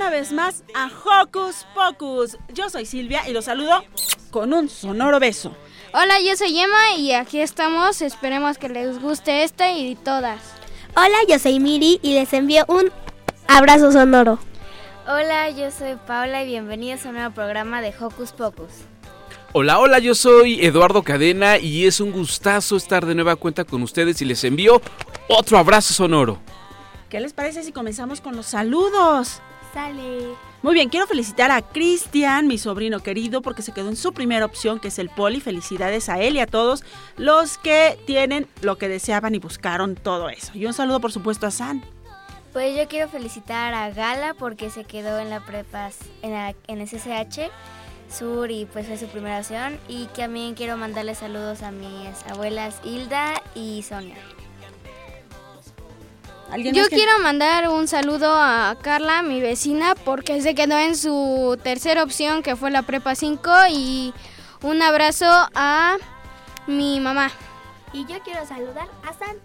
una vez más a Hocus Pocus. Yo soy Silvia y los saludo con un sonoro beso. Hola, yo soy Emma y aquí estamos. Esperemos que les guste esta y todas. Hola, yo soy Miri y les envío un abrazo sonoro. Hola, yo soy Paula y bienvenidos a un nuevo programa de Hocus Pocus. Hola, hola, yo soy Eduardo Cadena y es un gustazo estar de nueva cuenta con ustedes y les envío otro abrazo sonoro. ¿Qué les parece si comenzamos con los saludos? Sale. Muy bien, quiero felicitar a Cristian, mi sobrino querido, porque se quedó en su primera opción, que es el poli. Felicidades a él y a todos los que tienen lo que deseaban y buscaron todo eso. Y un saludo, por supuesto, a San. Pues yo quiero felicitar a Gala porque se quedó en la prepa, en, la, en CCH Sur y pues fue su primera opción. Y también quiero mandarle saludos a mis abuelas Hilda y Sonia. Yo quiero mandar un saludo a Carla, mi vecina, porque se quedó en su tercera opción, que fue la Prepa 5, y un abrazo a mi mamá. Y yo quiero saludar a San.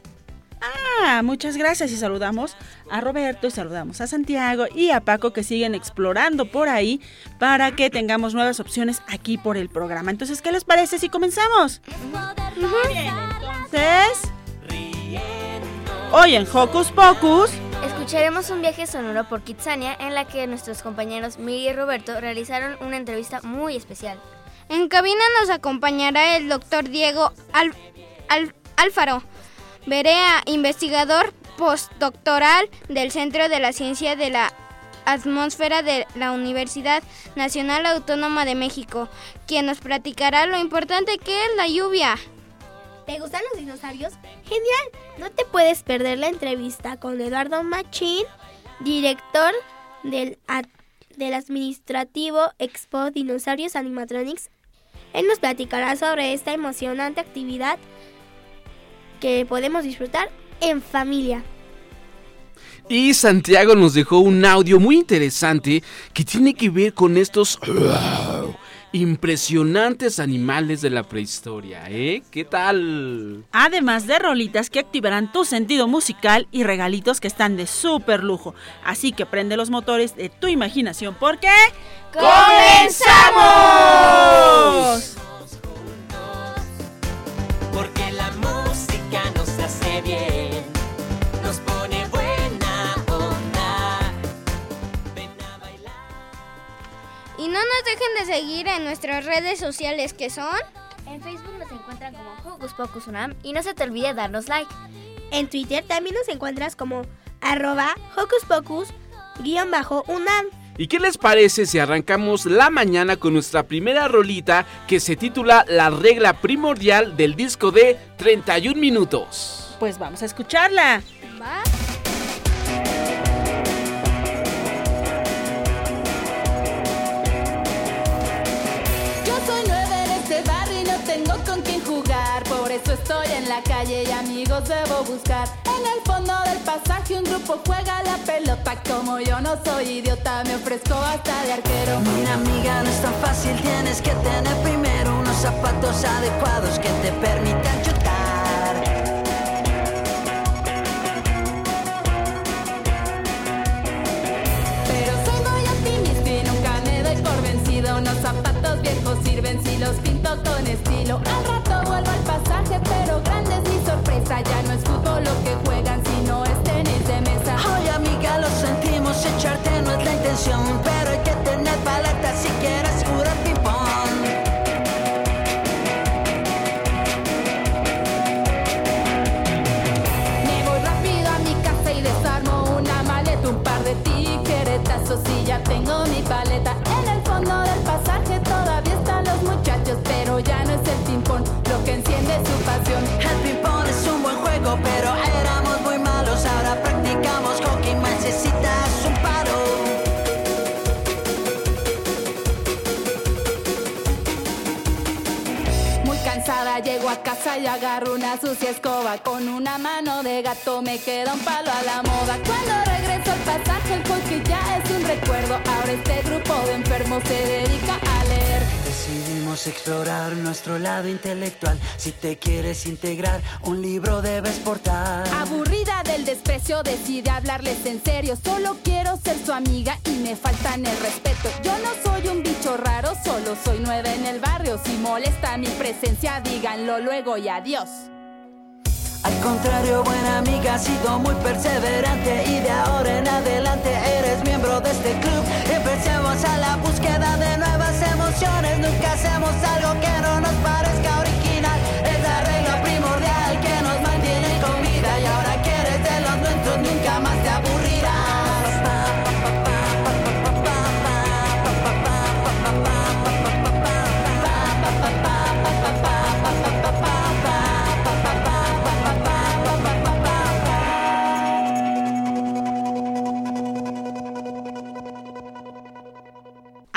Ah, muchas gracias y saludamos a Roberto y saludamos a Santiago y a Paco que siguen explorando por ahí para que tengamos nuevas opciones aquí por el programa. Entonces, ¿qué les parece si comenzamos? Bien, entonces... Hoy en Hocus Pocus escucharemos un viaje sonoro por Kitsania en la que nuestros compañeros Miri y Roberto realizaron una entrevista muy especial. En cabina nos acompañará el doctor Diego Al Al Alfaro Berea, investigador postdoctoral del Centro de la Ciencia de la Atmósfera de la Universidad Nacional Autónoma de México, quien nos platicará lo importante que es la lluvia. ¿Te gustan los dinosaurios? Genial. No te puedes perder la entrevista con Eduardo Machín, director del, del administrativo Expo Dinosaurios Animatronics. Él nos platicará sobre esta emocionante actividad que podemos disfrutar en familia. Y Santiago nos dejó un audio muy interesante que tiene que ver con estos impresionantes animales de la prehistoria, ¿eh? ¿Qué tal? Además de rolitas que activarán tu sentido musical y regalitos que están de súper lujo. Así que prende los motores de tu imaginación porque... ¡Comenzamos! No nos dejen de seguir en nuestras redes sociales que son... En Facebook nos encuentran como Hocus Pocus Unam y no se te olvide darnos like. En Twitter también nos encuentras como arroba hocus pocus guion bajo unam. ¿Y qué les parece si arrancamos la mañana con nuestra primera rolita que se titula La regla primordial del disco de 31 minutos? Pues vamos a escucharla. ¿Va? Estoy en la calle y amigos debo buscar. En el fondo del pasaje un grupo juega la pelota. Como yo no soy idiota, me ofrezco hasta de arquero. Mira amiga, no es tan fácil, tienes que tener primero unos zapatos adecuados que te permitan chutar. Pero soy muy optimista y nunca me doy por vencido. Unos zapatos viejos sirven si los pinto con estilo. Al pero grande es mi sorpresa. Ya no es fútbol lo que juegan, sino es tenis de mesa. Oye, amiga, lo sentimos, echarte no es la intención, pero hay que tener paleta si quieres curar ping-pong. Me voy rápido a mi casa y desarmo una maleta, un par de tiros. Y agarro una sucia escoba. Con una mano de gato me queda un palo a la moda. Cuando regreso al pasaje, el porque ya es un recuerdo. Ahora este grupo de enfermos se dedica a leer. Explorar nuestro lado intelectual. Si te quieres integrar, un libro debes portar. Aburrida del desprecio, decide hablarles en serio. Solo quiero ser su amiga y me faltan el respeto. Yo no soy un bicho raro, solo soy nueva en el barrio. Si molesta mi presencia, díganlo luego y adiós. Al contrario, buena amiga, has sido muy perseverante y de ahora en adelante eres miembro de este club. Empecemos a la búsqueda de nuevas nunca hacemos algo que no nos parezca.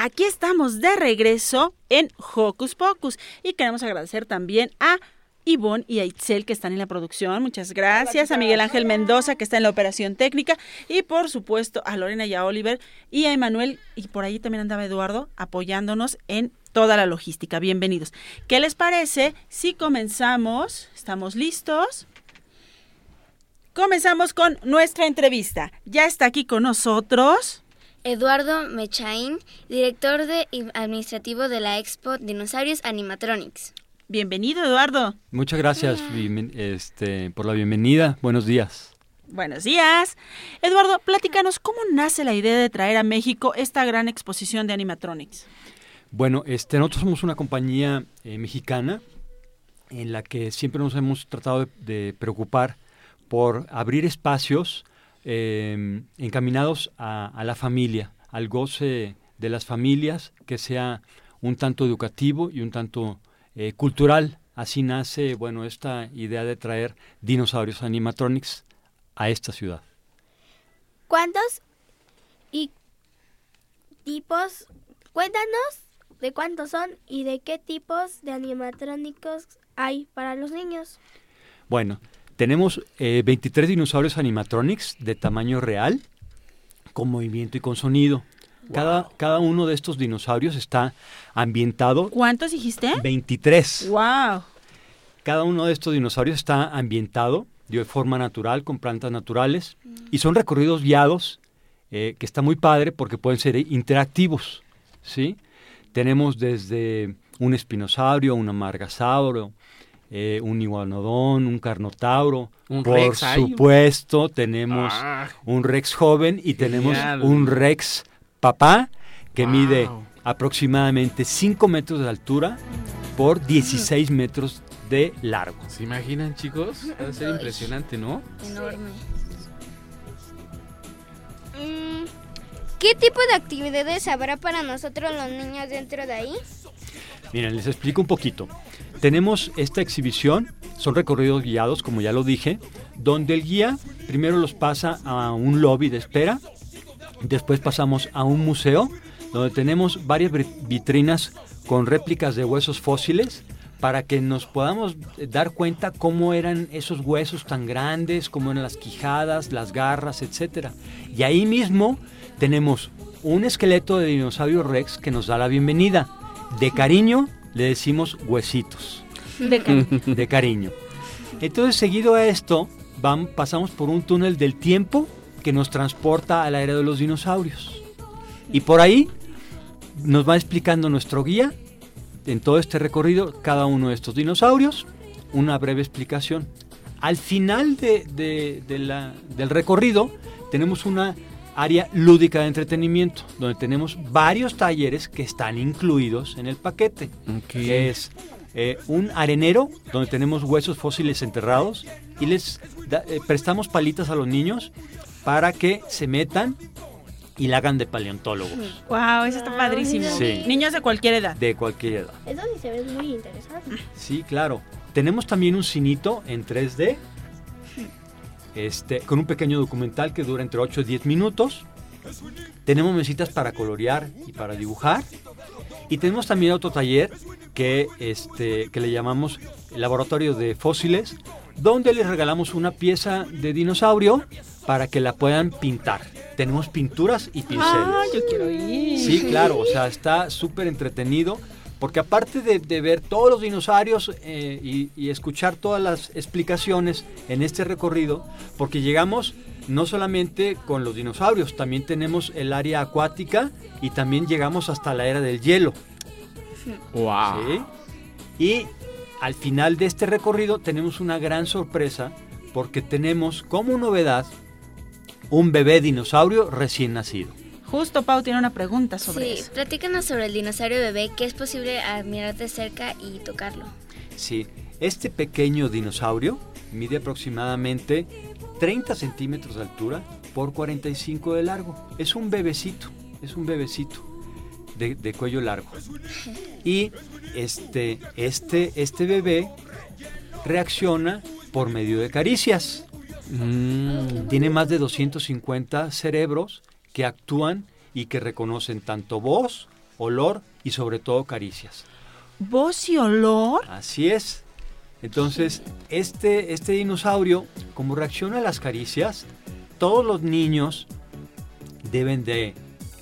Aquí estamos de regreso en Hocus Pocus y queremos agradecer también a Ivonne y a Itzel que están en la producción. Muchas gracias. A Miguel Ángel Mendoza que está en la operación técnica y por supuesto a Lorena y a Oliver y a Emanuel y por ahí también andaba Eduardo apoyándonos en toda la logística. Bienvenidos. ¿Qué les parece si comenzamos? ¿Estamos listos? Comenzamos con nuestra entrevista. Ya está aquí con nosotros. Eduardo Mechaín, director de administrativo de la Expo Dinosaurios Animatronics. Bienvenido, Eduardo. Muchas gracias este, por la bienvenida. Buenos días. Buenos días. Eduardo, platícanos cómo nace la idea de traer a México esta gran exposición de animatronics. Bueno, este, nosotros somos una compañía eh, mexicana en la que siempre nos hemos tratado de, de preocupar por abrir espacios eh, encaminados a, a, la familia, al goce de las familias, que sea un tanto educativo y un tanto eh, cultural. Así nace, bueno, esta idea de traer dinosaurios animatronics a esta ciudad. ¿Cuántos y tipos? Cuéntanos de cuántos son y de qué tipos de animatrónicos hay para los niños. Bueno, tenemos eh, 23 dinosaurios animatronics de tamaño real, con movimiento y con sonido. Wow. Cada, cada uno de estos dinosaurios está ambientado. ¿Cuántos dijiste? 23. ¡Wow! Cada uno de estos dinosaurios está ambientado de forma natural, con plantas naturales, mm. y son recorridos guiados, eh, que está muy padre porque pueden ser interactivos. ¿sí? Tenemos desde un espinosaurio, un amargasauro, eh, un iguanodón, un carnotauro. ¿Un Por rex hay? supuesto, tenemos Ah. un rex joven y tenemos un rex papá que Wow. mide aproximadamente 5 metros de altura por 16 metros de largo. ¿Se imaginan, chicos? Va a ser impresionante, ¿no? Enorme. Mm, ¿Qué tipo de actividades habrá para nosotros los niños dentro de ahí? Miren, les explico un poquito. Tenemos esta exhibición, son recorridos guiados, como ya lo dije, donde el guía primero los pasa a un lobby de espera, después pasamos a un museo, donde tenemos varias vitrinas con réplicas de huesos fósiles, para que nos podamos dar cuenta cómo eran esos huesos tan grandes, cómo eran las quijadas, las garras, etcétera. Y ahí mismo tenemos un esqueleto de dinosaurio rex que nos da la bienvenida. De cariño le decimos huesitos. De cariño. De cariño. Entonces, seguido a esto, van, pasamos por un túnel del tiempo que nos transporta a la era de los dinosaurios. Y por ahí nos va explicando nuestro guía en todo este recorrido cada uno de estos dinosaurios, una breve explicación. Al final de- de- de la- del recorrido tenemos una área lúdica de entretenimiento, donde tenemos varios talleres que están incluidos en el paquete, que es eh, un arenero donde tenemos huesos fósiles enterrados y les da- eh, prestamos palitas a los niños para que se metan y la hagan de paleontólogos. Wow, eso está padrísimo. Sí. Niños de cualquier edad. De cualquier edad. Eso sí se ve muy interesante. Sí, claro. Tenemos también un cinito en 3D, este, con un pequeño documental que dura entre 8 y 10 minutos. Tenemos mesitas para colorear y para dibujar. Y tenemos también otro taller que, este, que le llamamos Laboratorio de Fósiles, donde les regalamos una pieza de dinosaurio para que la puedan pintar. Tenemos pinturas y pinceles. Ah, yo quiero ir. Sí, claro, o sea, está súper entretenido. Porque aparte de, de ver todos los dinosaurios eh, y, y escuchar todas las explicaciones en este recorrido, porque llegamos no solamente con los dinosaurios, también tenemos el área acuática y también llegamos hasta la era del hielo. Wow. ¿sí? Y al final de este recorrido tenemos una gran sorpresa porque tenemos como novedad un bebé dinosaurio recién nacido. Justo Pau tiene una pregunta sobre Sí, eso. platícanos sobre el dinosaurio bebé, que es posible admirar de cerca y tocarlo. Sí, este pequeño dinosaurio mide aproximadamente 30 centímetros de altura por 45 de largo. Es un bebecito, es un bebecito de, de cuello largo. Y este, este, este bebé reacciona por medio de caricias. Tiene más de 250 cerebros que actúan y que reconocen tanto voz, olor y sobre todo caricias. ¿Voz y olor? Así es. Entonces, este, este dinosaurio, como reacciona a las caricias, todos los niños deben de,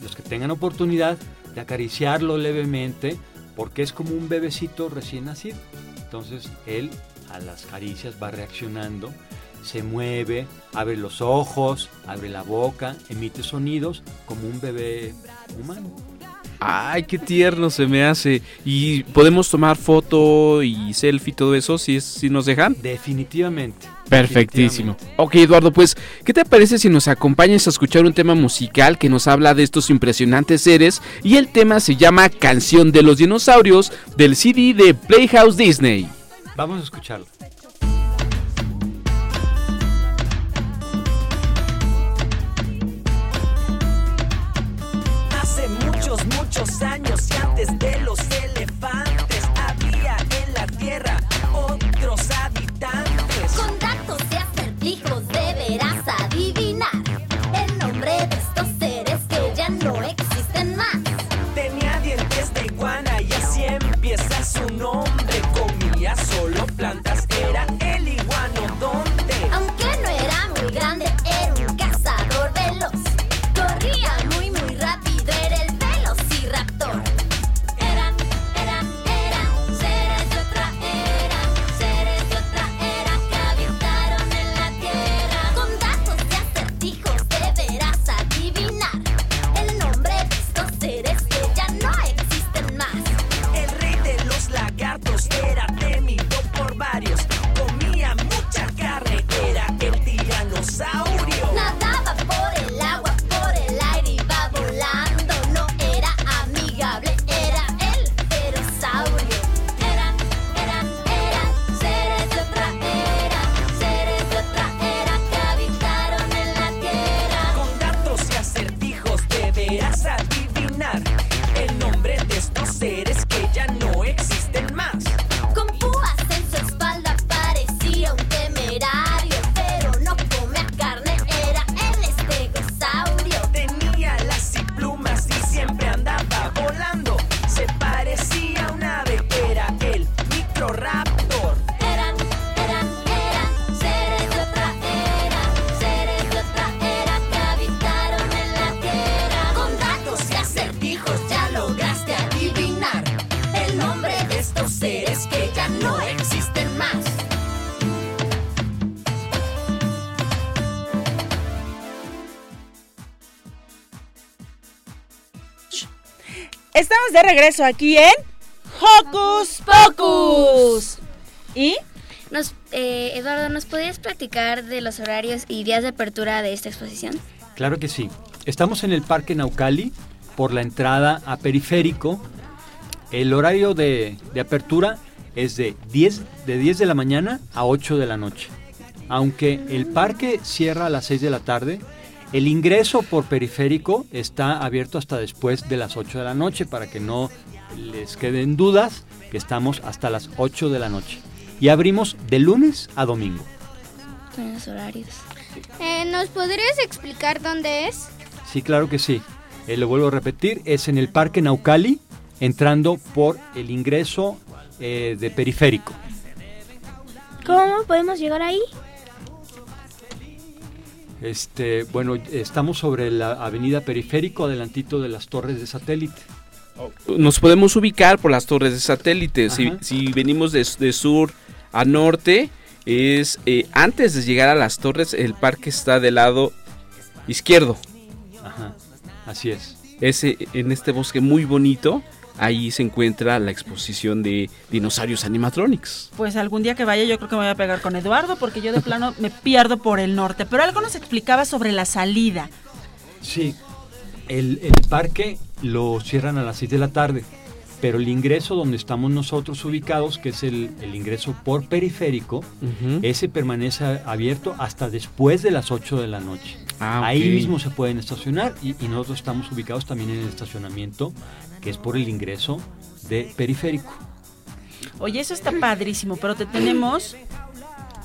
los que tengan oportunidad, de acariciarlo levemente, porque es como un bebecito recién nacido. Entonces, él a las caricias va reaccionando, se mueve, abre los ojos, abre la boca, emite sonidos como un bebé humano. Ay, qué tierno se me hace. ¿Y podemos tomar foto y selfie y todo eso si, si nos dejan? Definitivamente. Perfectísimo. Ok, Eduardo, pues, ¿qué te parece si nos acompañas a escuchar un tema musical que nos habla de estos impresionantes seres? Y el tema se llama Canción de los Dinosaurios del CD de Playhouse Disney. Vamos a escucharlo. Regreso aquí en Hocus Pocus. ¿Y? Nos, eh, Eduardo, ¿nos podrías platicar de los horarios y días de apertura de esta exposición? Claro que sí. Estamos en el Parque Naucali por la entrada a Periférico. El horario de, de apertura es de 10, de 10 de la mañana a 8 de la noche. Aunque el parque cierra a las 6 de la tarde, el ingreso por Periférico está abierto hasta después de las 8 de la noche para que no les queden dudas que estamos hasta las 8 de la noche. Y abrimos de lunes a domingo. Los horarios. Eh, ¿Nos podrías explicar dónde es? Sí, claro que sí. Eh, lo vuelvo a repetir, es en el Parque Naucali, entrando por el ingreso eh, de periférico. ¿Cómo podemos llegar ahí? Este, bueno, estamos sobre la avenida Periférico, adelantito de las torres de satélite. Nos podemos ubicar por las torres de satélite. Si, venimos de, de sur a norte, es eh, antes de llegar a las torres, el parque está del lado izquierdo. Ajá, así es. Ese, en este bosque muy bonito, ahí se encuentra la exposición de dinosaurios animatronics. Pues algún día que vaya yo creo que me voy a pegar con Eduardo porque yo de plano me pierdo por el norte. Pero algo nos explicaba sobre la salida. Sí, el, el parque lo cierran a las 6 de la tarde, pero el ingreso donde estamos nosotros ubicados, que es el, el ingreso por periférico, ese permanece abierto hasta después de las 8 de la noche. Ah, Ahí mismo se pueden estacionar y, y nosotros estamos ubicados también en el estacionamiento, que es por el ingreso de periférico. Oye, eso está padrísimo, pero te tenemos...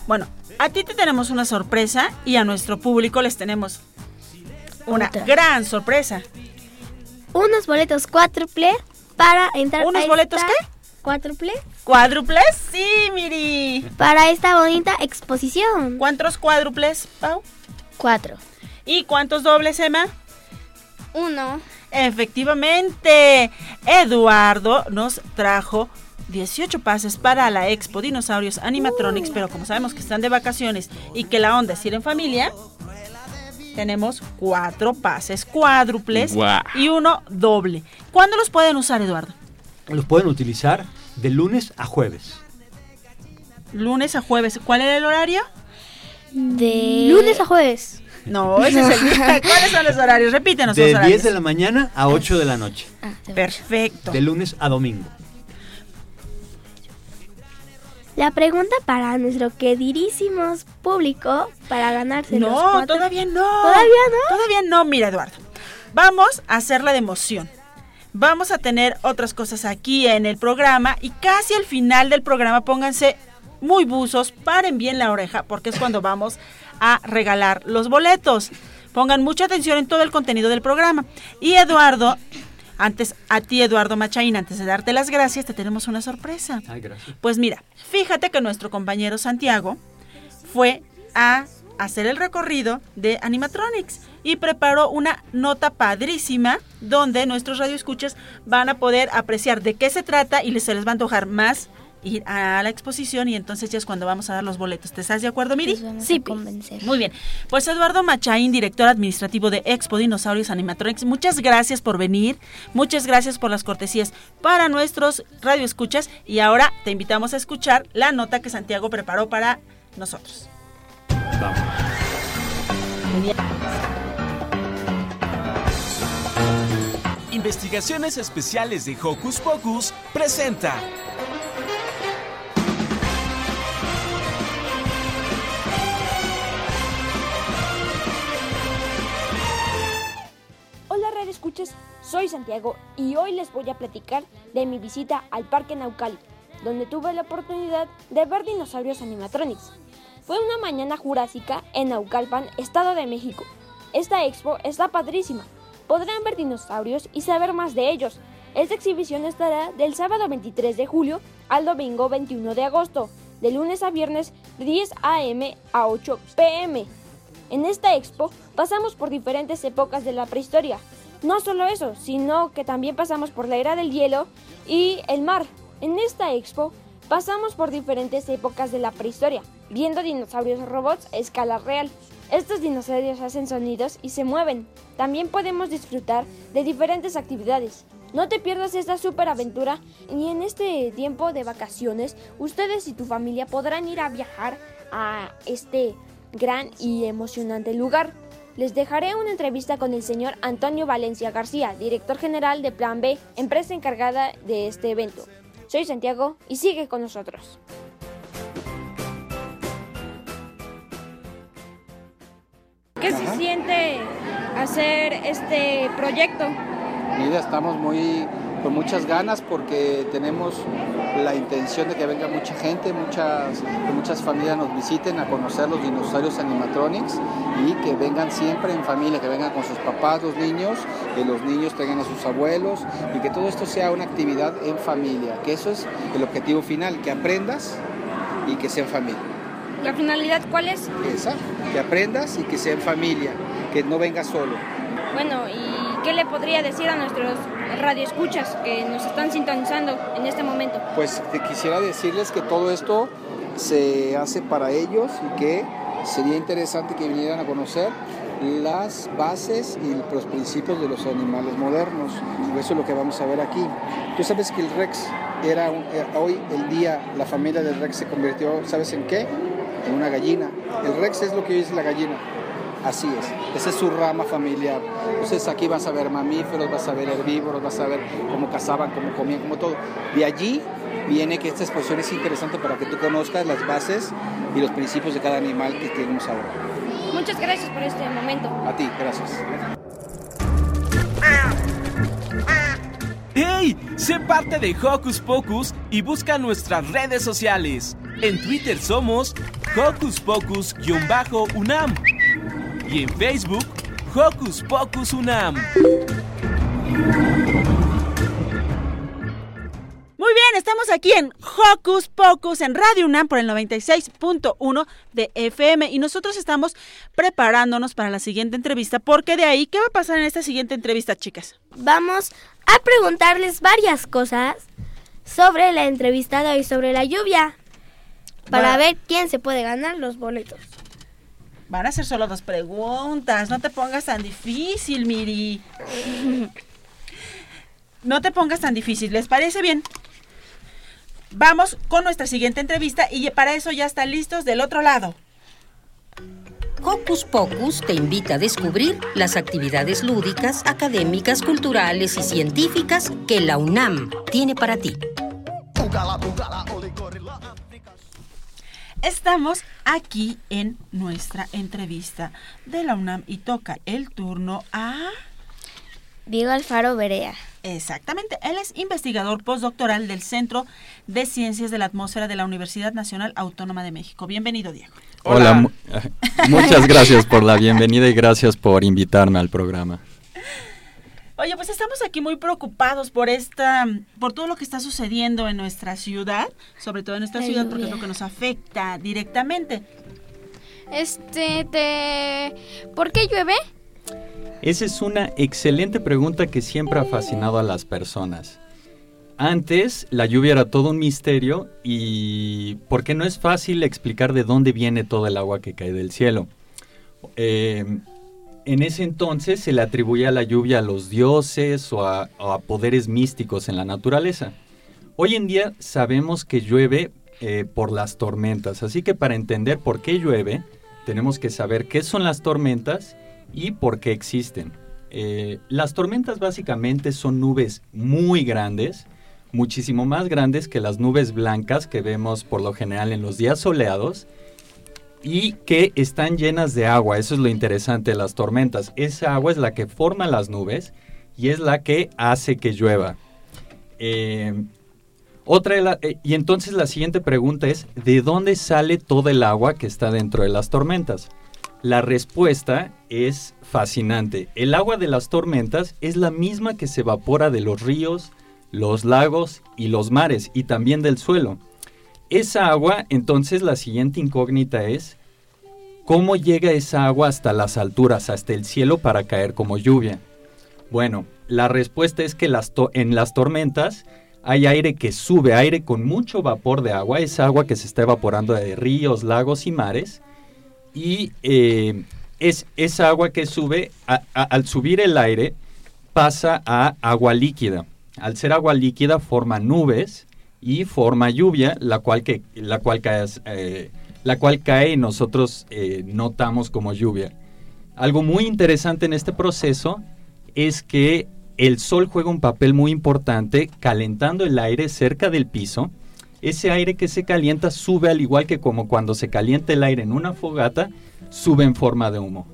Bueno, a ti te tenemos una sorpresa y a nuestro público les tenemos una Otra. gran sorpresa. Unos boletos cuádruple para entrar ¿Unos a boletos esta- qué? Cuádruple ¿Cuádruples? Sí, Miri. para esta bonita exposición. ¿Cuántos cuádruples, Pau? Cuatro. ¿Y cuántos dobles, Emma? Uno. Efectivamente, Eduardo nos trajo 18 pases para la Expo Dinosaurios Animatronics, pero como sabemos que están de vacaciones y que la onda es ir en familia, tenemos cuatro pases cuádruples y uno doble. ¿Cuándo los pueden usar, Eduardo? Los pueden utilizar de lunes a jueves. Lunes a jueves. ¿Cuál era el horario? De lunes a jueves. No, ese es el día. ¿Cuáles son los horarios? Repítenos los De horarios. 10 de la mañana a 8 de la noche. Perfecto. De lunes a domingo. La pregunta para nuestro queridísimo público para ganarse los No, cuatro- todavía no. ¿Todavía no? Todavía no, mira, Eduardo. Vamos a hacerla de emoción. Vamos a tener otras cosas aquí en el programa y casi al final del programa pónganse muy buzos, paren bien la oreja porque es cuando vamos a regalar los boletos. Pongan mucha atención en todo el contenido del programa. Y Eduardo, antes a ti Eduardo Machaín, antes de darte las gracias, te tenemos una sorpresa. Ay, gracias. Pues mira, fíjate que nuestro compañero Santiago fue a hacer el recorrido de Animatronics y preparó una nota padrísima donde nuestros radioescuchas van a poder apreciar de qué se trata y les, se les va a antojar más ir a la exposición y entonces ya es cuando vamos a dar los boletos. ¿Te estás de acuerdo, Miri? Sí, convencer. Muy bien. Pues Eduardo Machaín, director administrativo de Expo Dinosaurios Animatronics, muchas gracias por venir, muchas gracias por las cortesías para nuestros radioescuchas y ahora te invitamos a escuchar la nota que Santiago preparó para nosotros. Vamos. Investigaciones Especiales de Hocus Pocus presenta. Soy Santiago y hoy les voy a platicar de mi visita al Parque Naucali, donde tuve la oportunidad de ver dinosaurios animatronics. Fue una mañana jurásica en Naucalpan, Estado de México. Esta expo está padrísima. Podrán ver dinosaurios y saber más de ellos. Esta exhibición estará del sábado 23 de julio al domingo 21 de agosto, de lunes a viernes de 10 a.m. a 8 p.m. En esta expo pasamos por diferentes épocas de la prehistoria. No solo eso, sino que también pasamos por la era del hielo y el mar. En esta expo pasamos por diferentes épocas de la prehistoria, viendo dinosaurios robots a escala real. Estos dinosaurios hacen sonidos y se mueven. También podemos disfrutar de diferentes actividades. No te pierdas esta super aventura y en este tiempo de vacaciones ustedes y tu familia podrán ir a viajar a este gran y emocionante lugar. Les dejaré una entrevista con el señor Antonio Valencia García, director general de Plan B, empresa encargada de este evento. Soy Santiago y sigue con nosotros. ¿Qué se siente hacer este proyecto? Mira, estamos muy con muchas ganas porque tenemos la intención de que venga mucha gente, muchas, que muchas familias nos visiten a conocer los dinosaurios animatronics y que vengan siempre en familia, que vengan con sus papás, los niños, que los niños tengan a sus abuelos y que todo esto sea una actividad en familia, que eso es el objetivo final, que aprendas y que sea en familia. ¿La finalidad cuál es? Esa, que aprendas y que sea en familia, que no vengas solo. Bueno, ¿y qué le podría decir a nuestros radioescuchas que nos están sintonizando en este momento? Pues te quisiera decirles que todo esto se hace para ellos y que sería interesante que vinieran a conocer las bases y los principios de los animales modernos. Eso es lo que vamos a ver aquí. Tú sabes que el Rex era, un- eh, hoy el día, la familia del Rex se convirtió, ¿sabes en qué? En una gallina. El Rex es lo que hoy es la gallina. Así es, esa es su rama familiar. Entonces aquí vas a ver mamíferos, vas a ver herbívoros, vas a ver cómo cazaban, cómo comían, cómo todo. De allí viene que esta exposición es interesante para que tú conozcas las bases y los principios de cada animal que tenemos ahora. Muchas gracias por este momento. A ti, gracias. ¡Hey! Sé parte de Hocus Pocus y busca nuestras redes sociales. En Twitter somos Hocus Pocus-UNAM y en Facebook Hocus Pocus UNAM. Muy bien, estamos aquí en Hocus Pocus en Radio UNAM por el 96.1 de FM y nosotros estamos preparándonos para la siguiente entrevista porque de ahí, ¿qué va a pasar en esta siguiente entrevista, chicas? Vamos a preguntarles varias cosas sobre la entrevista de hoy, sobre la lluvia, para ver quién se puede ganar los boletos. Van a ser solo dos preguntas, no te pongas tan difícil, Miri. No te pongas tan difícil, ¿les parece bien? Vamos con nuestra siguiente entrevista y para eso ya están listos del otro lado. Hocus Pocus te invita a descubrir las actividades lúdicas, académicas, culturales y científicas que la UNAM tiene para ti. Estamos aquí en nuestra entrevista de la UNAM y toca el turno a... Diego Alfaro Berea. Exactamente, él es investigador postdoctoral del Centro de Ciencias de la Atmósfera de la Universidad Nacional Autónoma de México. Bienvenido, Diego. Hola, mu- muchas gracias por la bienvenida y gracias por invitarme al programa. Oye, pues estamos aquí muy preocupados por esta, por todo lo que está sucediendo en nuestra ciudad, sobre todo en nuestra La ciudad, porque es lo que nos afecta directamente. Este, te... ¿Por qué llueve? Esa es una excelente pregunta que siempre ha fascinado a las personas. Antes la lluvia era todo un misterio y porque no es fácil explicar de dónde viene todo el agua que cae del cielo. Eh, en ese entonces se le atribuía la lluvia a los dioses o a, poderes místicos en la naturaleza. Hoy en día sabemos que llueve eh, por las tormentas, así que para entender por qué llueve, tenemos que saber qué son las tormentas y por qué existen. Eh, las tormentas básicamente son nubes muy grandes, muchísimo más grandes que las nubes blancas que vemos por lo general en los días soleados y que están llenas de agua. Eso es lo interesante de las tormentas. Esa agua es la que forma las nubes y es la que hace que llueva. Eh, otra eh, y entonces la siguiente pregunta es, ¿de dónde sale todo el agua que está dentro de las tormentas? La respuesta es fascinante. El agua de las tormentas es la misma que se evapora de los ríos, los lagos y los mares y también del suelo. Esa agua, entonces la siguiente incógnita es, ¿cómo llega esa agua hasta las alturas, hasta el cielo para caer como lluvia? Bueno, la respuesta es que las en las tormentas hay aire que sube, aire con mucho vapor de agua, es agua que se está evaporando de ríos, lagos y mares. Y eh, es esa agua que sube, al subir el aire, pasa a agua líquida. Al ser agua líquida forma nubes y forma lluvia, la cual, que, la cual, cae, eh, la cual cae y nosotros eh, notamos como lluvia. Algo muy interesante en este proceso es que el sol juega un papel muy importante calentando el aire cerca del piso. Ese aire que se calienta sube al igual que como cuando se calienta el aire en una fogata, sube en forma de humo.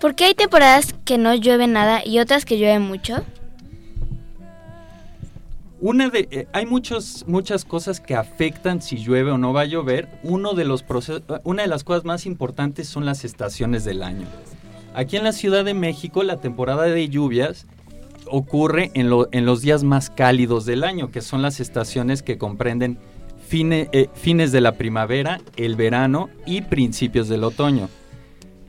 ¿Por qué hay temporadas que no llueve nada y otras que llueve mucho? Una de, eh, hay muchos, muchas cosas que afectan si llueve o no va a llover. Uno de los procesos, una de las cosas más importantes son las estaciones del año. Aquí en la Ciudad de México la temporada de lluvias ocurre en, lo- en los días más cálidos del año, que son las estaciones que comprenden fine- eh, fines de la primavera, el verano y principios del otoño.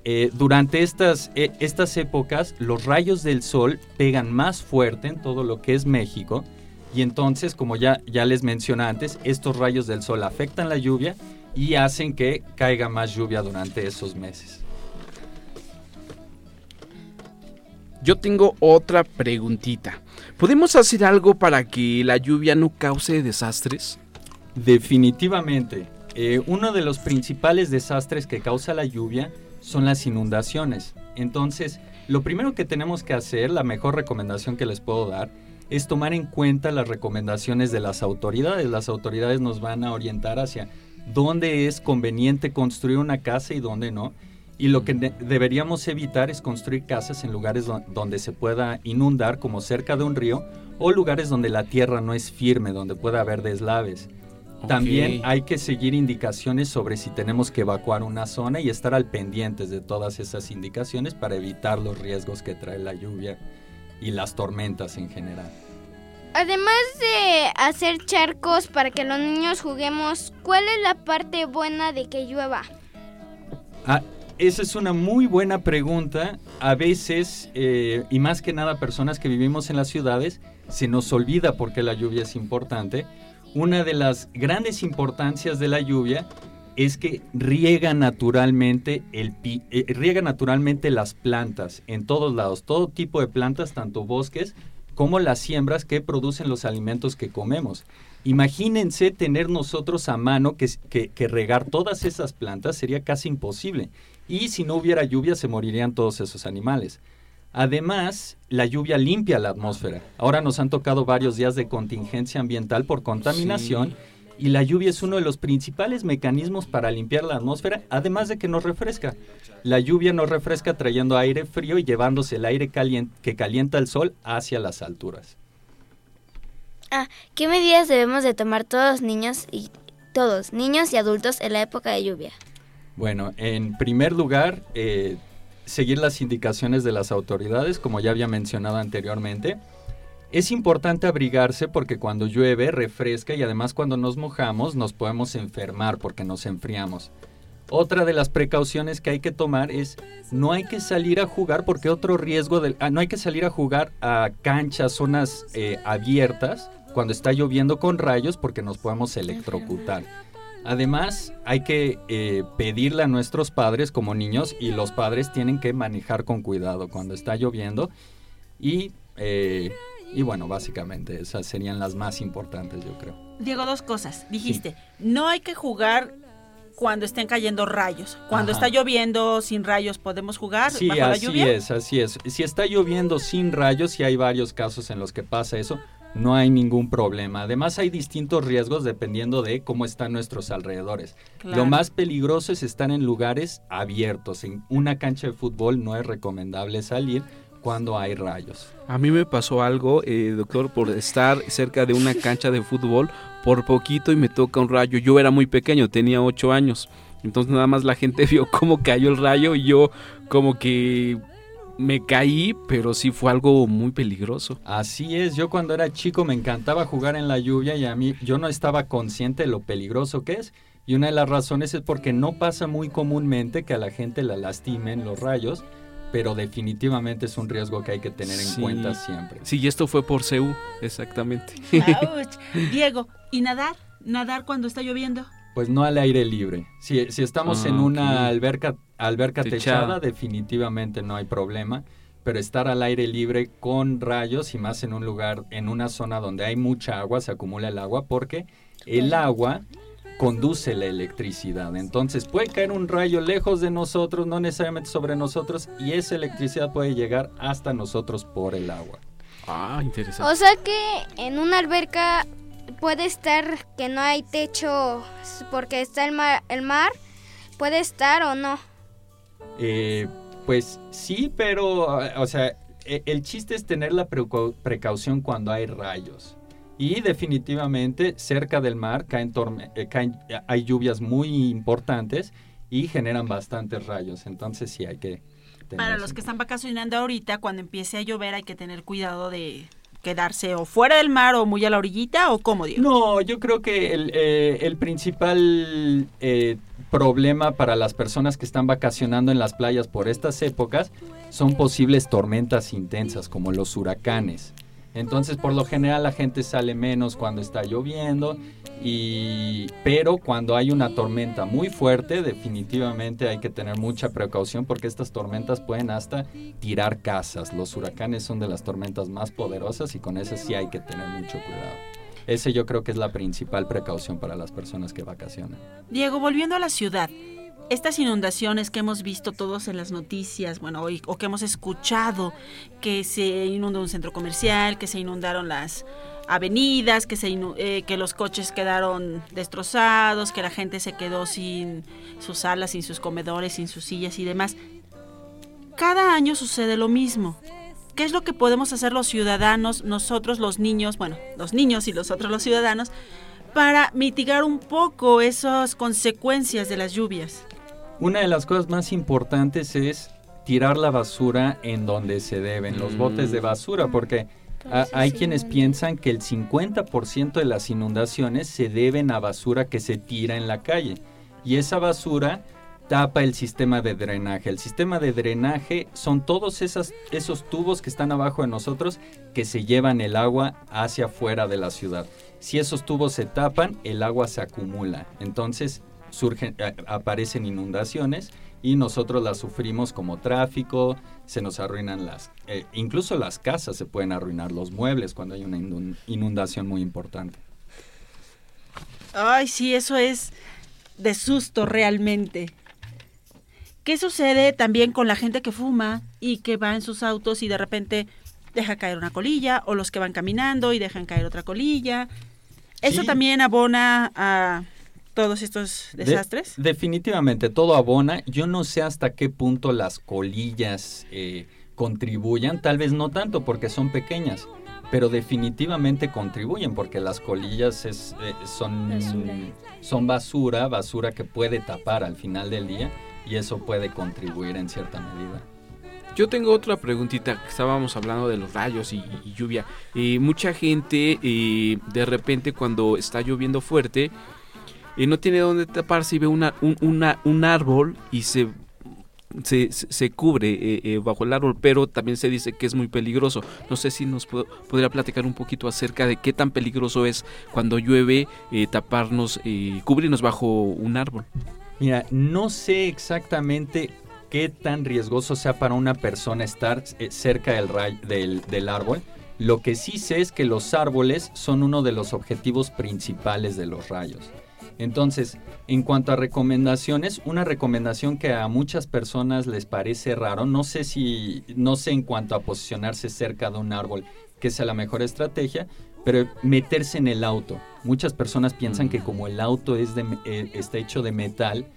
Eh, durante estas, eh, estas épocas los rayos del sol pegan más fuerte en todo lo que es México y entonces, como ya, ya les mencioné antes, estos rayos del sol afectan la lluvia y hacen que caiga más lluvia durante esos meses. Yo tengo otra preguntita. ¿Podemos hacer algo para que la lluvia no cause desastres? Definitivamente. Eh, uno de los principales desastres que causa la lluvia son las inundaciones. Entonces, lo primero que tenemos que hacer, la mejor recomendación que les puedo dar, es tomar en cuenta las recomendaciones de las autoridades. Las autoridades nos van a orientar hacia dónde es conveniente construir una casa y dónde no. Y lo que de- deberíamos evitar es construir casas en lugares do- donde se pueda inundar, como cerca de un río, o lugares donde la tierra no es firme, donde pueda haber deslaves. También hay que seguir indicaciones sobre si tenemos que evacuar una zona y estar al pendientes de todas esas indicaciones para evitar los riesgos que trae la lluvia y las tormentas en general. Además de hacer charcos para que los niños juguemos, ¿cuál es la parte buena de que llueva? Ah, esa es una muy buena pregunta. A veces, eh, y más que nada personas que vivimos en las ciudades, se nos olvida por qué la lluvia es importante. Una de las grandes importancias de la lluvia es que riega naturalmente el eh, riega naturalmente las plantas en todos lados, todo tipo de plantas, tanto bosques como las siembras que producen los alimentos que comemos. Imagínense tener nosotros a mano que, que- regar todas esas plantas sería casi imposible. Y si no hubiera lluvia se morirían todos esos animales. Además, la lluvia limpia la atmósfera. Ahora nos han tocado varios días de contingencia ambiental por contaminación y la lluvia es uno de los principales mecanismos para limpiar la atmósfera, además de que nos refresca. La lluvia nos refresca trayendo aire frío y llevándose el aire calien- que calienta el sol hacia las alturas. Ah, ¿qué medidas debemos de tomar todos los niños y todos, niños y adultos en la época de lluvia? Bueno, en primer lugar, eh, seguir las indicaciones de las autoridades, como ya había mencionado anteriormente. Es importante abrigarse porque cuando llueve refresca y además cuando nos mojamos nos podemos enfermar porque nos enfriamos. Otra de las precauciones que hay que tomar es no hay que salir a jugar porque otro riesgo del, ah, no hay que salir a jugar a canchas, zonas eh, abiertas cuando está lloviendo con rayos porque nos podemos electrocutar. Además, hay que eh, pedirle a nuestros padres como niños y los padres tienen que manejar con cuidado cuando está lloviendo y, eh, y bueno, básicamente esas serían las más importantes yo creo. Diego, dos cosas. Dijiste, no hay que jugar cuando estén cayendo rayos. Cuando Ajá. está lloviendo sin rayos, ¿podemos jugar Sí, bajo la así lluvia? es, así es. Si está lloviendo sin rayos, y hay varios casos en los que pasa eso, no hay ningún problema. Además, hay distintos riesgos dependiendo de cómo están nuestros alrededores. Claro. Lo más peligroso es estar en lugares abiertos. En una cancha de fútbol no es recomendable salir cuando hay rayos. A mí me pasó algo, eh, doctor, por estar cerca de una cancha de fútbol por poquito y me toca un rayo. Yo era muy pequeño, tenía ocho años. Entonces nada más la gente vio cómo cayó el rayo y yo como que me caí, pero sí fue algo muy peligroso. Así es, yo cuando era chico me encantaba jugar en la lluvia y a mí yo no estaba consciente de lo peligroso que es. Y una de las razones es porque no pasa muy comúnmente que a la gente la lastimen los rayos, pero definitivamente es un riesgo que hay que tener en Sí. cuenta siempre. Sí, y esto fue por CEU, exactamente. Ouch. Diego, ¿y nadar? ¿Nadar cuando está lloviendo? Pues no al aire libre. Si, si estamos Ah, en una ok. alberca, alberca Techada. techada, definitivamente no hay problema. Pero estar al aire libre con rayos y más en un lugar, en una zona donde hay mucha agua, se acumula el agua, porque el agua conduce la electricidad. Entonces puede caer un rayo lejos de nosotros, no necesariamente sobre nosotros, y esa electricidad puede llegar hasta nosotros por el agua. Ah, interesante. O sea que en una alberca puede estar que no hay techo porque está el mar, el mar puede estar o no. Eh, pues sí, pero, o sea, e- el chiste es tener la precau- precaución cuando hay rayos. Y definitivamente cerca del mar caen torme- eh, caen- eh, hay lluvias muy importantes y generan bastantes rayos. Entonces sí hay que tener Para los que están vacacionando ahorita, cuando empiece a llover hay que tener cuidado de quedarse o fuera del mar o muy a la orillita o cómo digo. No, yo creo que el, eh, el principal eh, problema para las personas que están vacacionando en las playas por estas épocas son posibles tormentas intensas como los huracanes. Entonces, por lo general la gente sale menos cuando está lloviendo y pero cuando hay una tormenta muy fuerte, definitivamente hay que tener mucha precaución porque estas tormentas pueden hasta tirar casas. Los huracanes son de las tormentas más poderosas y con esas sí hay que tener mucho cuidado. Ese yo creo que es la principal precaución para las personas que vacacionan. Diego, volviendo a la ciudad, estas inundaciones que hemos visto todos en las noticias, bueno, hoy, o que hemos escuchado, que se inundó un centro comercial, que se inundaron las avenidas, que, se inu- eh, que los coches quedaron destrozados, que la gente se quedó sin sus salas, sin sus comedores, sin sus sillas y demás. Cada año sucede lo mismo. ¿Qué es lo que podemos hacer los ciudadanos, nosotros los niños, bueno, los niños y los otros los ciudadanos, para mitigar un poco esas consecuencias de las lluvias? Una de las cosas más importantes es tirar la basura en donde se deben, los botes de basura, porque a- hay quienes piensan que el 50% de las inundaciones se deben a basura que se tira en la calle. Y esa basura tapa el sistema de drenaje. El sistema de drenaje son todos esas, esos tubos que están abajo de nosotros que se llevan el agua hacia afuera de la ciudad. Si esos tubos se tapan, el agua se acumula. Entonces surgen, a- aparecen inundaciones y nosotros las sufrimos como tráfico, se nos arruinan las, eh, incluso las casas se pueden arruinar, los muebles cuando hay una inun- inundación muy importante. Ay, sí, eso es de susto realmente. ¿Qué sucede también con la gente que fuma y que va en sus autos y de repente deja caer una colilla o los que van caminando y dejan caer otra colilla? ¿Eso Sí. también abona a todos estos De- desastres? definitivamente, todo abona. Yo no sé hasta qué punto las colillas eh, contribuyan, tal vez no tanto porque son pequeñas, pero definitivamente contribuyen porque las colillas es, eh, son, Basura. son basura, basura que puede tapar al final del día y eso puede contribuir en cierta medida. Yo tengo otra preguntita. que Estábamos hablando de los rayos y, y lluvia. Eh, mucha gente, eh, de repente, cuando está lloviendo fuerte, eh, no tiene dónde taparse y ve una, un, un árbol y se, se, se- cubre eh, eh, bajo el árbol, pero también se dice que es muy peligroso. No sé si nos po- podría platicar un poquito acerca de qué tan peligroso es cuando llueve eh, taparnos, eh, cubrirnos bajo un árbol. Mira, no sé exactamente qué tan riesgoso sea para una persona estar eh, cerca del, del, del árbol. Lo que sí sé es que los árboles son uno de los objetivos principales de los rayos. Entonces, en cuanto a recomendaciones, una recomendación que a muchas personas les parece raro, no sé si, no sé en cuanto a posicionarse cerca de un árbol, que sea la mejor estrategia, pero meterse en el auto. Muchas personas piensan que como el auto es de, eh, está hecho de metal,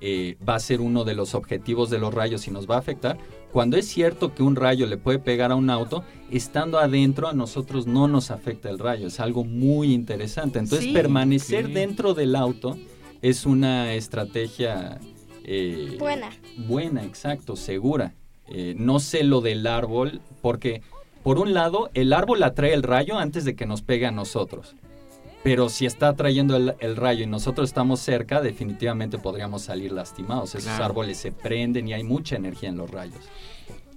eh, va a ser uno de los objetivos de los rayos y nos va a afectar. Cuando es cierto que un rayo le puede pegar a un auto, estando adentro a nosotros no nos afecta el rayo. Es algo muy interesante. Entonces Sí. permanecer dentro del auto es una estrategia eh, Buena. Buena, exacto, segura. Eh, no sé lo del árbol, porque por un lado el árbol atrae el rayo antes de que nos pegue a nosotros. Pero si está atrayendo el, el rayo y nosotros estamos cerca, definitivamente podríamos salir lastimados. Esos Claro. árboles se prenden y hay mucha energía en los rayos.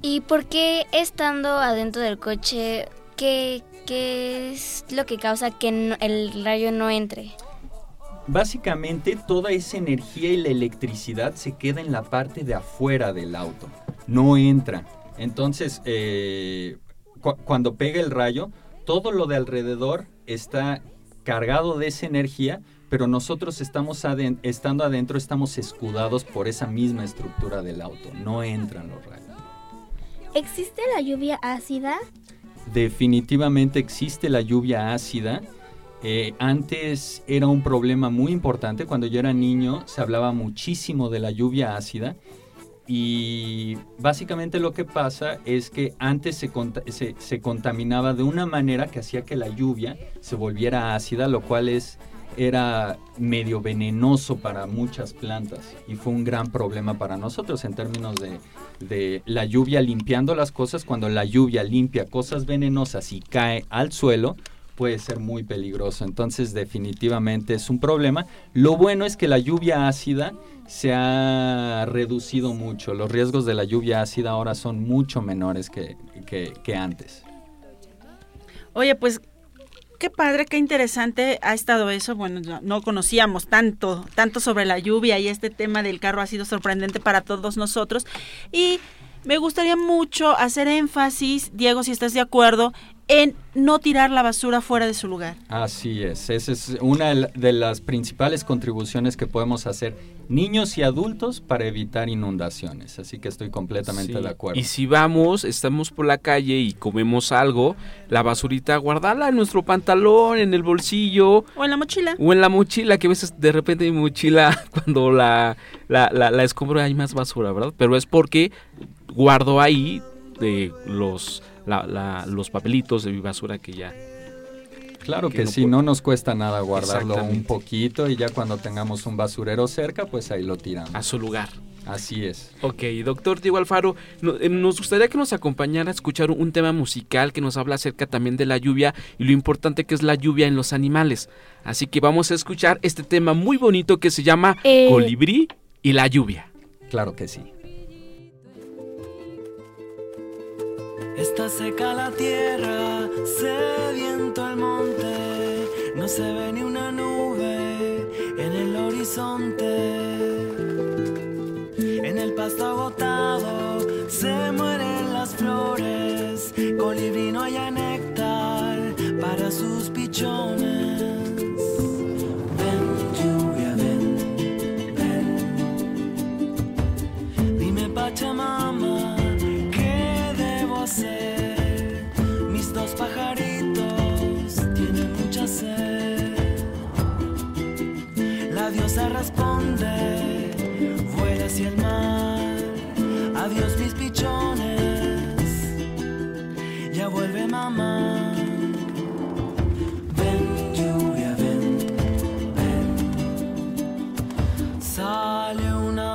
¿Y por qué estando adentro del coche, qué, qué es lo que causa que no- el rayo no entre? Básicamente toda esa energía y la electricidad se queda en la parte de afuera del auto, no entra. Entonces, eh, cu- cuando pega el rayo, todo lo de alrededor está cargado de esa energía, pero nosotros estamos estando adentro estamos escudados por esa misma estructura del auto, no entran los rayos. ¿Existe la lluvia ácida? Definitivamente existe la lluvia ácida. Eh, antes era un problema muy importante. Cuando yo era niño se hablaba muchísimo de la lluvia ácida. Y básicamente lo que pasa es que antes se, se contaminaba de una manera que hacía que la lluvia se volviera ácida, lo cual es, era medio venenoso para muchas plantas y fue un gran problema para nosotros en términos de, de la lluvia limpiando las cosas. Cuando la lluvia limpia cosas venenosas y cae al suelo, puede ser muy peligroso. Entonces definitivamente es un problema. Lo bueno es que la lluvia ácida se ha reducido mucho. Los riesgos de la lluvia ácida ahora son mucho menores que, que- antes. Oye, pues qué padre, qué interesante ha estado eso. Bueno, no, no conocíamos tanto, tanto sobre la lluvia y este tema del carro ha sido sorprendente para todos nosotros. Y me gustaría mucho hacer énfasis, Diego, si estás de acuerdo, en no tirar la basura fuera de su lugar. Así es, esa es una de la- de las principales contribuciones que podemos hacer niños y adultos para evitar inundaciones. Así que estoy completamente Sí, de acuerdo. Y si vamos, estamos por la calle y comemos algo, la basurita guardarla en nuestro pantalón, en el bolsillo. O en la mochila. O en la mochila, que a veces de repente mi mochila, cuando la, la, la, la escombro hay más basura, ¿verdad? Pero es porque guardo ahí de los, la- la- los papelitos de mi basura que ya... Claro que, no sí, puedo- no nos cuesta nada guardarlo un poquito y ya cuando tengamos un basurero cerca, pues ahí lo tiramos. A su lugar. Así es. Ok, doctor Diego Alfaro, no- eh, nos gustaría que nos acompañara a escuchar un tema musical que nos habla acerca también de la lluvia y lo importante que es la lluvia en los animales. Así que vamos a escuchar este tema muy bonito que se llama Eh. Colibrí y la lluvia. Claro que sí. Está seca la tierra, sediento el monte, no se ve ni una nube en el horizonte. En el pasto agotado se mueren las flores, colibrí no haya néctar para sus pichones. Ven, lluvia, ven, ven. Dime, Pachamama, ¿qué Mis dos pajaritos tienen mucha sed. La diosa responde, vuela hacia el mar. Adiós mis pichones, ya vuelve mamá. Ven, lluvia, ven, ven. Sale una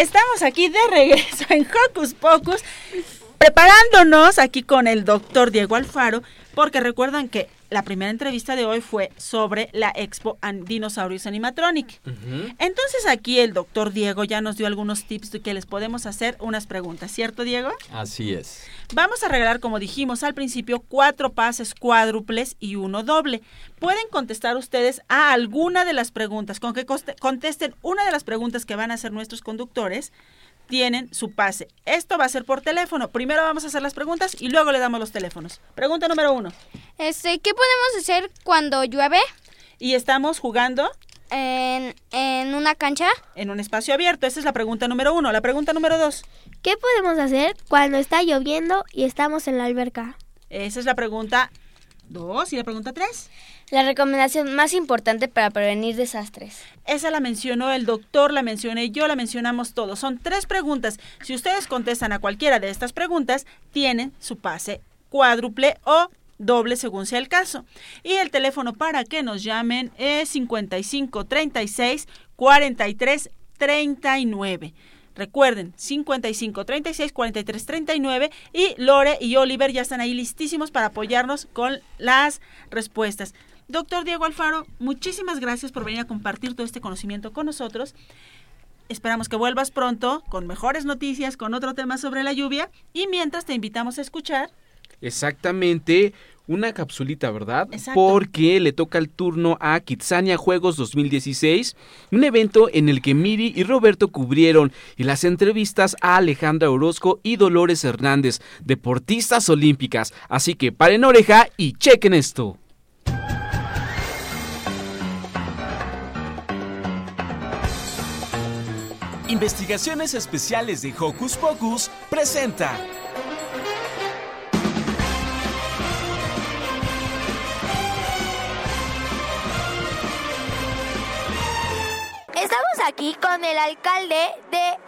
Estamos aquí de regreso en Hocus Pocus, preparándonos aquí con el doctor Diego Alfaro, porque recuerdan que la primera entrevista de hoy fue sobre la Expo An- Dinosaurios Animatronic. Entonces aquí el doctor Diego ya nos dio algunos tips de que les podemos hacer unas preguntas, ¿cierto Diego? Así es. Vamos a regalar, como dijimos al principio, cuatro pases cuádruples y uno doble. Pueden contestar ustedes a alguna de las preguntas. Con que contesten una de las preguntas que van a hacer nuestros conductores, tienen su pase. Esto va a ser por teléfono. Primero vamos a hacer las preguntas y luego le damos los teléfonos. Pregunta número uno. Este, ¿qué podemos hacer cuando llueve? Y estamos jugando en, en una cancha. En un espacio abierto. Esa es la pregunta número uno. La pregunta número dos. ¿Qué podemos hacer cuando está lloviendo y estamos en la alberca? Esa es la pregunta dos. ¿Y la pregunta tres? La recomendación más importante para prevenir desastres. Esa la mencionó el doctor, la mencioné yo, la mencionamos todos. Son tres preguntas. Si ustedes contestan a cualquiera de estas preguntas, tienen su pase cuádruple o doble según sea el caso. Y el teléfono para que nos llamen es 55 36 43 39. Recuerden, 55 36 43 39 y Lore y Oliver ya están ahí listísimos para apoyarnos con las respuestas. Doctor Diego Alfaro, muchísimas gracias por venir a compartir todo este conocimiento con nosotros. Esperamos que vuelvas pronto con mejores noticias, con otro tema sobre la lluvia y mientras te invitamos a escuchar Exactamente, una capsulita, ¿verdad? Exacto. Porque le toca el turno a Kitsania Juegos 2016, un evento en el que Miri y Roberto cubrieron y las entrevistas a Alejandra Orozco y Dolores Hernández, deportistas olímpicas. Así que paren oreja y chequen esto. Investigaciones Especiales de Hocus Pocus presenta Estamos aquí con el alcalde de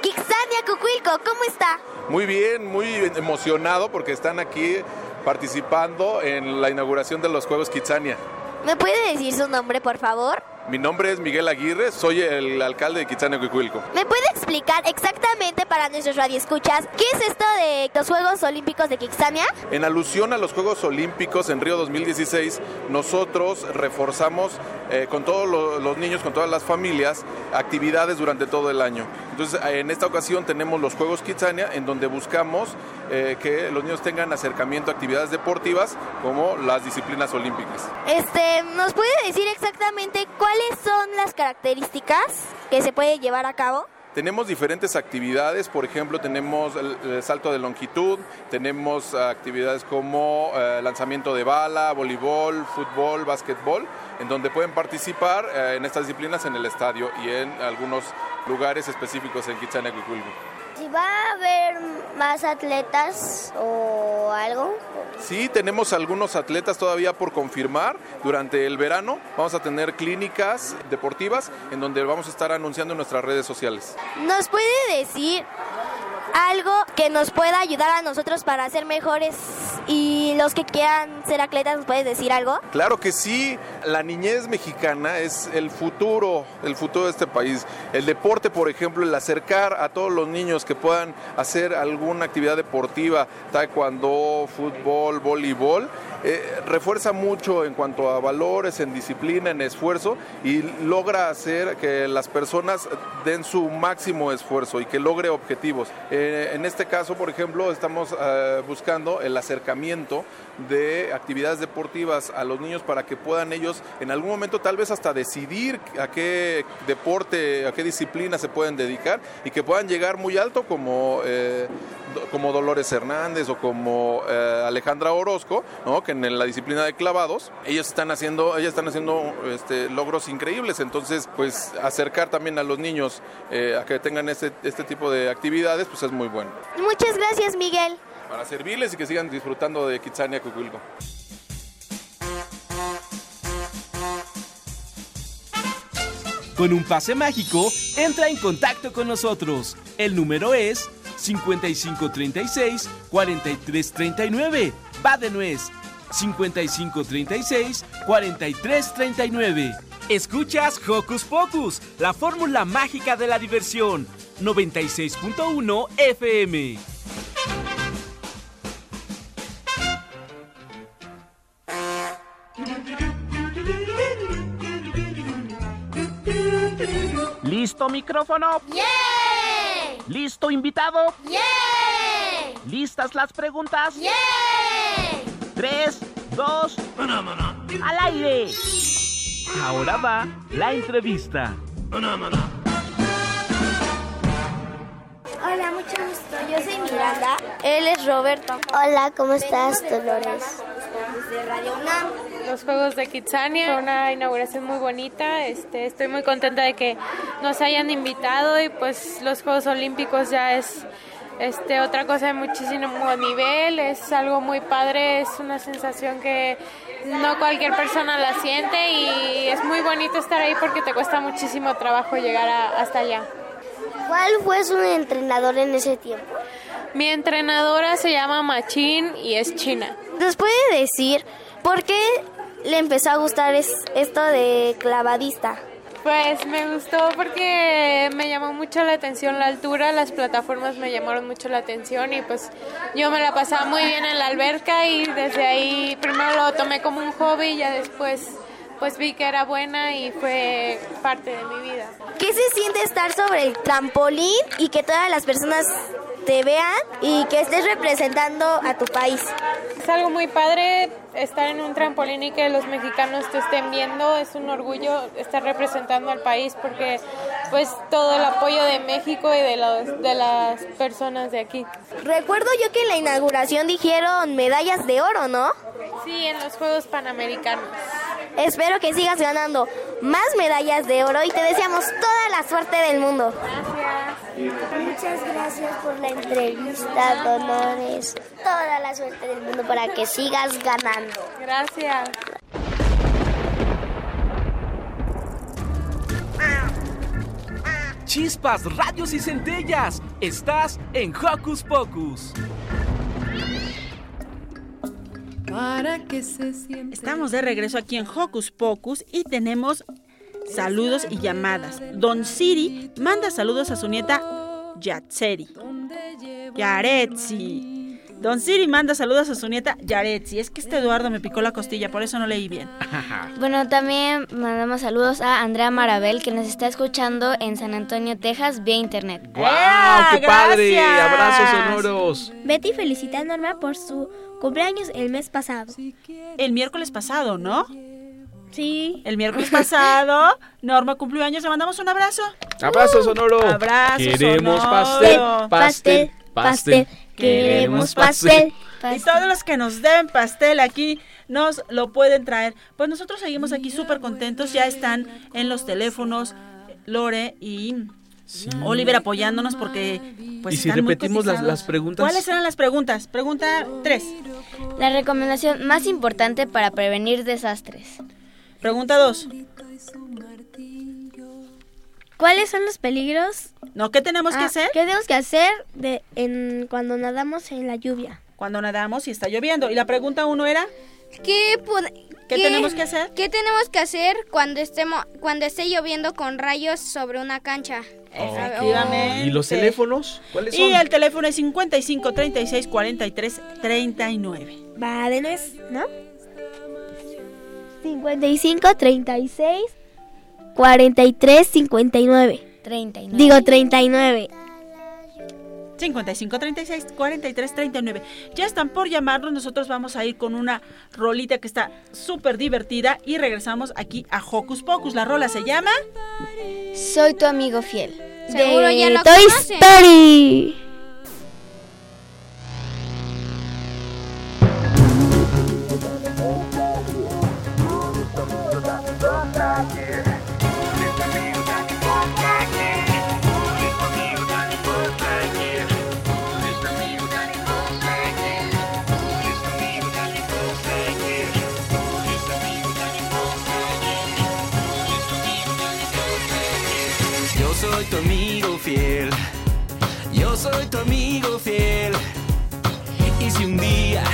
Kixania, Cucuilco. ¿Cómo está? Muy bien, muy emocionado porque están aquí participando en la inauguración de los Juegos Kitsania. ¿Me puede decir su nombre, por favor? Mi nombre es Miguel Aguirre, soy el alcalde de Kitsania, Cuicuilco. ¿Me puede explicar exactamente para nuestros radioescuchas qué es esto de los Juegos Olímpicos de Kixania? En alusión a los Juegos Olímpicos en Río 2016, nosotros reforzamos eh, con todos lo- los niños, con todas las familias, actividades durante todo el año. Entonces, en esta ocasión tenemos los Juegos Kitsania, en donde buscamos eh, que los niños tengan acercamiento a actividades deportivas como las disciplinas olímpicas. Este, ¿nos puede decir exactamente cuáles son las características que se puede llevar a cabo? Tenemos diferentes actividades, por ejemplo, tenemos el, salto de longitud, tenemos actividades como eh, lanzamiento de bala, voleibol, fútbol, básquetbol, en donde pueden participar eh, en estas disciplinas en el estadio y en algunos lugares específicos en Kitsania, Cuicuilco. Si va a haber más atletas o algo. Sí, tenemos algunos atletas todavía por confirmar. Durante el verano vamos a tener clínicas deportivas en donde vamos a estar anunciando en nuestras redes sociales. ¿Nos puede decir algo que nos pueda ayudar a nosotros para ser mejores y los que quieran ser atletas, ¿nos puede decir algo? Claro que sí, la niñez mexicana es el futuro, el futuro de este país. El deporte, por ejemplo, el acercar a todos los niños que puedan hacer alguna actividad deportiva, taekwondo, fútbol, voleibol, eh, refuerza mucho en cuanto a valores, en disciplina, en esfuerzo y logra hacer que las personas den su máximo esfuerzo y que logre objetivos. En este caso, por ejemplo, estamos eh, buscando el acercamiento de actividades deportivas a los niños para que puedan ellos en algún momento tal vez hasta decidir a qué deporte, a qué disciplina se pueden dedicar y que puedan llegar muy alto como, eh, como Dolores Hernández o como eh, Alejandra Orozco, que en la disciplina de clavados, ellos están haciendo, ellas están haciendo este, logros increíbles, entonces pues acercar también a los niños eh, a que tengan este, este tipo de actividades pues es muy bueno. Muchas gracias, Miguel. Para servirles y que sigan disfrutando de Kitsania Cucuilco. Con un pase mágico, entra en contacto con nosotros. El número es 5536 4339. Va de nuez. 5536 4339. Escuchas Hocus Pocus, la fórmula mágica de la diversión. 96.1 FM. ¿Listo micrófono? ¡Yeah! ¿Listo invitado? ¡Yeah! ¿Listas las preguntas? ¡Yeah! Tres, dos, al aire. Ahora va la entrevista. Mucho gusto. Yo soy Miranda. Él es Roberto. Hola, ¿cómo estás, Dolores? Desde Radio UNAM. Los Juegos de Kitsania fue una inauguración muy bonita. Este, estoy muy contenta de que nos hayan invitado y pues los Juegos Olímpicos ya es este, otra cosa de muchísimo nivel. Es algo muy padre, es una sensación que no cualquier persona la siente y es muy bonito estar ahí porque te cuesta muchísimo trabajo llegar a- hasta allá. ¿Cuál fue su entrenador en ese tiempo? Mi entrenadora se llama Machín y es china. ¿Nos puede decir por qué le empezó a gustar es- esto de clavadista? Pues me gustó porque me llamó mucho la atención la altura, las plataformas me llamaron mucho la atención y pues yo me la pasaba muy bien en la alberca y desde ahí primero lo tomé como un hobby y ya después pues vi que era buena y fue parte de mi vida. ¿Qué se siente estar sobre el trampolín y que todas las personas te vean y que estés representando a tu país? Es algo muy padre estar en un trampolín y que los mexicanos te estén viendo. Es un orgullo estar representando al país porque pues todo el apoyo de México y de, los, de las personas de aquí. Recuerdo yo que en la inauguración dijeron medallas de oro, ¿no? Sí, en los Juegos Panamericanos. Espero que sigas ganando más medallas de oro y te deseamos toda la suerte del mundo. Muchas gracias por la entrevista, Dolores. Toda la suerte del mundo para que sigas ganando. Gracias. Chispas, radios y centellas. Estás en Hocus Pocus. Para que se Estamos de regreso aquí en Hocus Pocus y tenemos saludos y llamadas. Don Siri manda saludos a su nieta Yatseri. Yaretsi. Don Siri manda saludos a su nieta Yaretsi. Es que este Eduardo me picó la costilla, por eso no leí bien. Bueno, también mandamos saludos a Andrea Marabel, que nos está escuchando en San Antonio, Texas, vía internet. ¡Wow! ¡Qué padre! Abrazos sonoros. Betty felicita a Norma por su cumpleaños el mes pasado. El miércoles pasado, ¿no? Sí. El miércoles pasado, Norma cumplió años. Le mandamos un abrazo. Abrazo sonoro. Abrazo Queremos sonoro. pastel, pastel, pastel. Queremos pastel. Y todos los que nos den pastel aquí nos lo pueden traer. Pues nosotros seguimos aquí súper contentos. Ya están en los teléfonos Lore y Oliver apoyándonos porque pues y si están muy repetimos las, las preguntas. ¿Cuáles eran las preguntas? Pregunta 3. La recomendación más importante para prevenir desastres. Pregunta 2. ¿Cuáles son los peligros? No, ¿qué tenemos que Ah, hacer? ¿Qué tenemos que hacer de, en, cuando nadamos en la lluvia? Cuando nadamos y está lloviendo. Y la pregunta 1 era ¿Qué, pod- ¿Qué tenemos que hacer? ¿Qué tenemos que hacer cuando estemos cuando esté lloviendo con rayos sobre una cancha? Efectivamente. ¿Y los teléfonos? ¿Cuáles son? Y el teléfono es 55 36 43 39. Va de nuez, ¿no? 55, 36, 43, 59. 39. Digo 39. 55 36 43 39. Ya están por llamarnos. Nosotros vamos a ir con una rolita que está súper divertida y regresamos aquí a Hocus Pocus. La rola se llama Soy tu amigo fiel. Seguro ya lo Toy conocen. Story. Yo Yo soy tu amigo fiel. Y si un día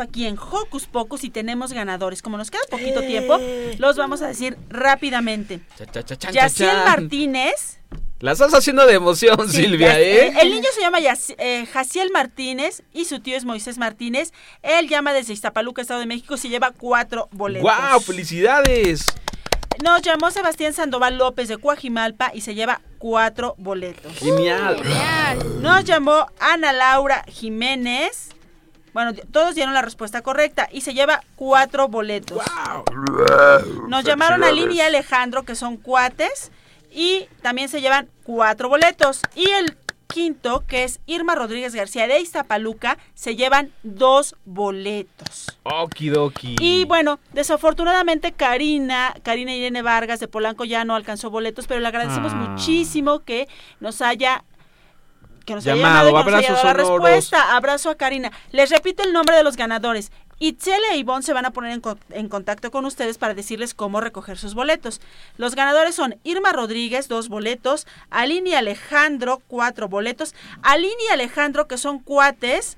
Aquí en Hocus Pocus y tenemos ganadores. Como nos queda poquito tiempo, los vamos a decir rápidamente. Cha, cha, cha, chan, Yaciel. Martínez. La estás haciendo de emoción, Sí, Silvia, ya- ¿eh? El niño se llama Yac- eh, Jaciel Martínez y su tío es Moisés Martínez. Él llama desde Iztapaluca, Estado de México, y se lleva cuatro boletos. ¡Guau! ¡Felicidades! Nos llamó Sebastián Sandoval López de Cuajimalpa y se lleva cuatro boletos. Genial. Nos llamó Ana Laura Jiménez. Bueno, todos dieron la respuesta correcta y se lleva cuatro boletos. Nos llamaron a Lini y Alejandro, que son cuates, y también se llevan cuatro boletos. Y el quinto, que es Irma Rodríguez García de Iztapaluca, se llevan dos boletos. Okidoki. Y bueno, desafortunadamente Karina, Karina Irene Vargas de Polanco ya no alcanzó boletos, pero le agradecemos Ah. muchísimo que nos haya que nos Llamado, haya llamado que nos haya dado la respuesta. Abrazo a Karina. Les repito el nombre de los ganadores. Itzel e Ivonne se van a poner en, co- en contacto con ustedes para decirles cómo recoger sus boletos. Los ganadores son Irma Rodríguez, dos boletos, Aline y Alejandro, cuatro boletos, Aline y Alejandro, que son cuates,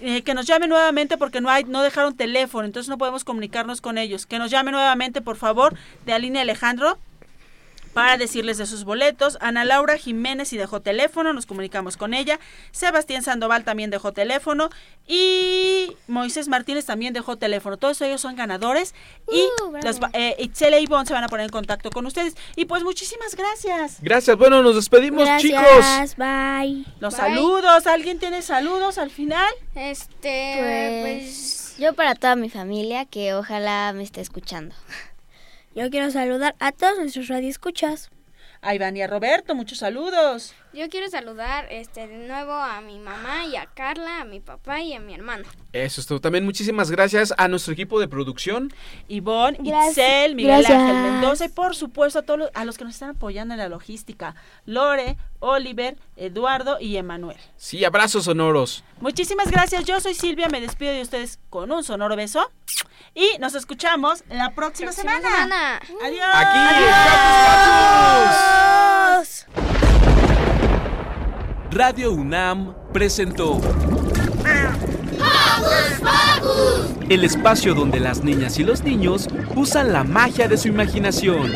eh, que nos llamen nuevamente porque no hay, no dejaron teléfono, entonces no podemos comunicarnos con ellos. Que nos llamen nuevamente, por favor, de Aline y Alejandro para decirles de sus boletos. Ana Laura Jiménez y dejó teléfono, nos comunicamos con ella. Sebastián Sandoval también dejó teléfono y Moisés Martínez también dejó teléfono. Todos ellos son ganadores y va- eh, e Ivonne se van a poner en contacto con ustedes. Y pues muchísimas gracias. Gracias. Bueno, nos despedimos, chicos. bye. Los Bye. saludos, ¿alguien tiene saludos al final? Este, pues, yo para toda mi familia que ojalá me esté escuchando. Yo quiero saludar a todos nuestros radioescuchas. A Iván y a Roberto, muchos saludos. Yo quiero saludar este de nuevo a mi mamá y a Carla, a mi papá y a mi hermano. Eso es todo. También muchísimas gracias a nuestro equipo de producción. Ivonne, Gracias. Itzel, Miguel Gracias. Ángel Mendoza y por supuesto a todos los, a los que nos están apoyando en la logística. Lore, Oliver, Eduardo y Emanuel. Sí, abrazos sonoros. Muchísimas gracias. Yo soy Silvia, me despido de ustedes con un sonoro beso y nos escuchamos la próxima, Próxima semana. semana. Adiós. Aquí, Adiós. Radio UNAM presentó el espacio donde las niñas y los niños usan la magia de su imaginación.